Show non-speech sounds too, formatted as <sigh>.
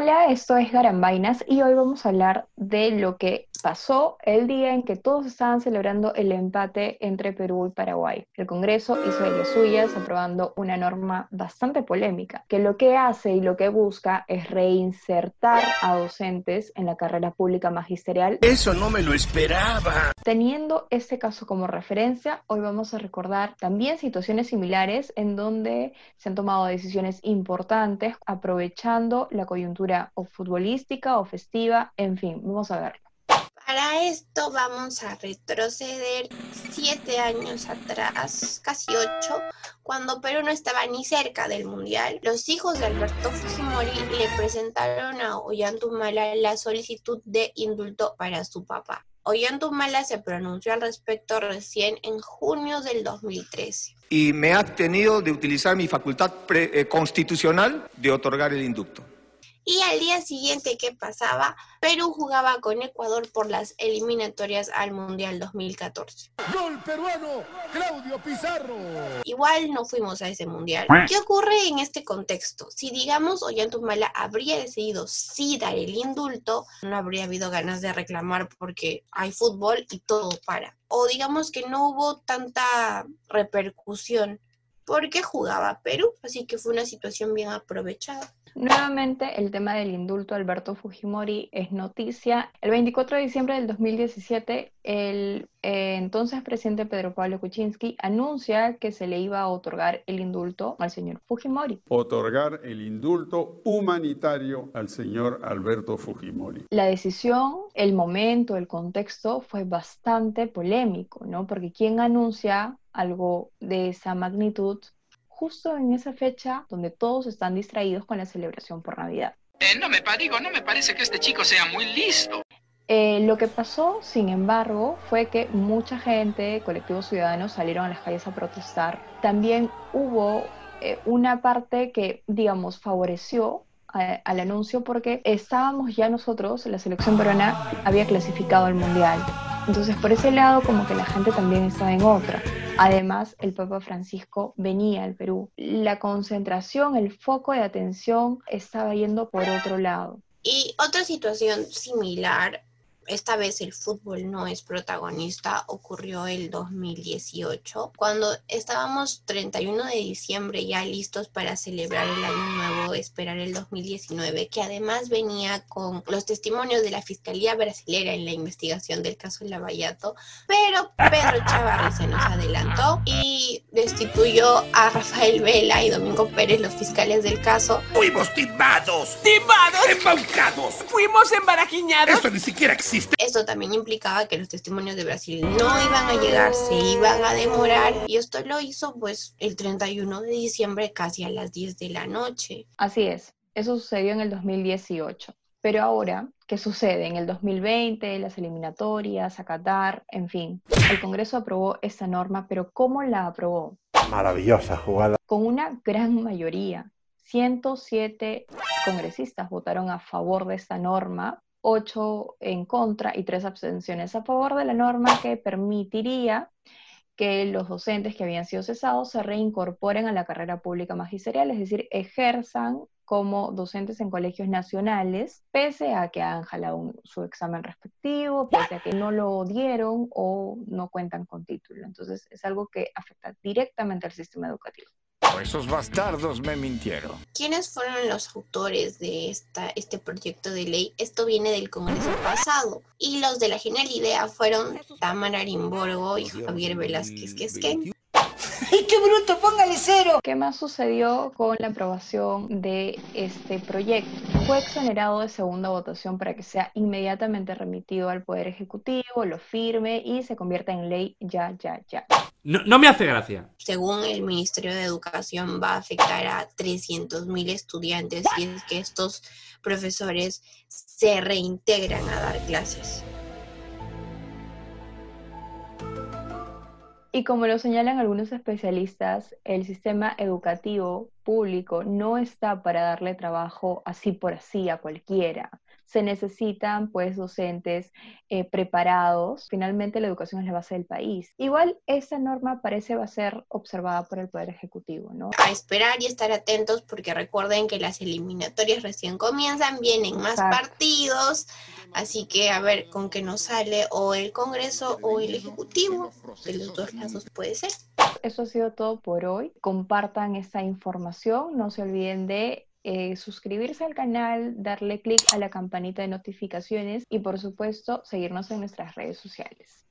Hola, esto es Garambainas y hoy vamos a hablar de lo que pasó el día en que todos estaban celebrando el empate entre Perú y Paraguay. El Congreso hizo de las suyas aprobando una norma bastante polémica, que lo que hace y lo que busca es reinsertar a docentes en la carrera pública magisterial. Eso no me lo esperaba. Teniendo este caso como referencia, hoy vamos a recordar también situaciones similares en donde se han tomado decisiones importantes aprovechando la coyuntura o futbolística o festiva, en fin, vamos a verlo. Para esto vamos a retroceder siete años atrás, casi ocho, cuando Perú no estaba ni cerca del Mundial. Los hijos de Alberto Fujimori le presentaron a Ollantumala la solicitud de indulto para su papá. Ollantumala se pronunció al respecto recién en junio del 2013. Y me ha tenido de utilizar mi facultad eh, constitucional de otorgar el indulto. Y al día siguiente, ¿qué pasaba? Perú jugaba con Ecuador por las eliminatorias al Mundial 2014. ¡Gol peruano! ¡Claudio Pizarro! Igual no fuimos a ese Mundial. ¿Qué ocurre en este contexto? Si digamos Ollantumala habría decidido sí dar el indulto, no habría habido ganas de reclamar porque hay fútbol y todo para. O digamos que no hubo tanta repercusión porque jugaba Perú, así que fue una situación bien aprovechada. Nuevamente, el tema del indulto a Alberto Fujimori es noticia. El 24 de diciembre del 2017, el eh, entonces presidente Pedro Pablo Kuczynski anuncia que se le iba a otorgar el indulto al señor Fujimori. Otorgar el indulto humanitario al señor Alberto Fujimori. La decisión, el momento, el contexto fue bastante polémico, ¿no? Porque quien anuncia algo de esa magnitud justo en esa fecha donde todos están distraídos con la celebración por Navidad. Eh, no me digo, no me parece que este chico sea muy listo. Eh, lo que pasó, sin embargo, fue que mucha gente, colectivos ciudadanos, salieron a las calles a protestar. También hubo eh, una parte que, digamos, favoreció al anuncio porque estábamos ya nosotros, la selección peruana había clasificado al Mundial. Entonces, por ese lado, como que la gente también estaba en otra. Además, el Papa Francisco venía al Perú. La concentración, el foco de atención estaba yendo por otro lado. Y otra situación similar esta vez el fútbol no es protagonista, ocurrió el 2018, cuando estábamos 31 de diciembre ya listos para celebrar el año nuevo, esperar el 2019, que además venía con los testimonios de la Fiscalía Brasilera en la investigación del caso Lavallato, pero Pedro Chavarri se nos adelantó y destituyó a Rafael Vela y Domingo Pérez, los fiscales del caso. Fuimos timados, timados, embaucados, fuimos embarajiñados. Eso ni siquiera existe. Esto también implicaba que los testimonios de Brasil no iban a llegar, se iban a demorar y esto lo hizo pues el 31 de diciembre casi a las 10 de la noche. Así es, eso sucedió en el 2018. Pero ahora, ¿qué sucede? En el 2020, las eliminatorias, a Qatar, en fin, el Congreso aprobó esta norma, pero ¿cómo la aprobó? Maravillosa jugada. Con una gran mayoría. 107 congresistas votaron a favor de esta norma 8 en contra y 3 abstenciones a favor de la norma que permitiría que los docentes que habían sido cesados se reincorporen a la carrera pública magisterial, es decir, ejerzan como docentes en colegios nacionales, pese a que han jalado su examen respectivo, pese a que no lo dieron o no cuentan con título. Entonces, es algo que afecta directamente al sistema educativo. Esos bastardos me mintieron. ¿Quiénes fueron los autores de esta, este proyecto de ley? Esto viene del Congreso pasado. Y los de la genial idea fueron Tamara Arimborgo y Javier Velázquez Quesquén. <laughs> ¡Ay, qué bruto! ¡Póngale cero! ¿Qué más sucedió con la aprobación de este proyecto? Fue exonerado de segunda votación para que sea inmediatamente remitido al Poder Ejecutivo, lo firme y se convierta en ley ya, ya, ya. No, me hace gracia. Según el Ministerio de Educación, va a afectar a 300.000 estudiantes y es que estos profesores se reintegran a dar clases. Y como lo señalan algunos especialistas, el sistema educativo público no está para darle trabajo así por así a cualquiera, se necesitan pues docentes eh, preparados. Finalmente la educación es la base del país. Igual esta norma parece va a ser observada por el Poder Ejecutivo, ¿no? A esperar y estar atentos porque recuerden que las eliminatorias recién comienzan, vienen más partidos, así que a ver con qué nos sale o el Congreso o el Ejecutivo, de los dos lados puede ser. Eso ha sido todo por hoy. Compartan esta información, no se olviden de eh, suscribirse al canal, darle clic a la campanita de notificaciones y por supuesto seguirnos en nuestras redes sociales.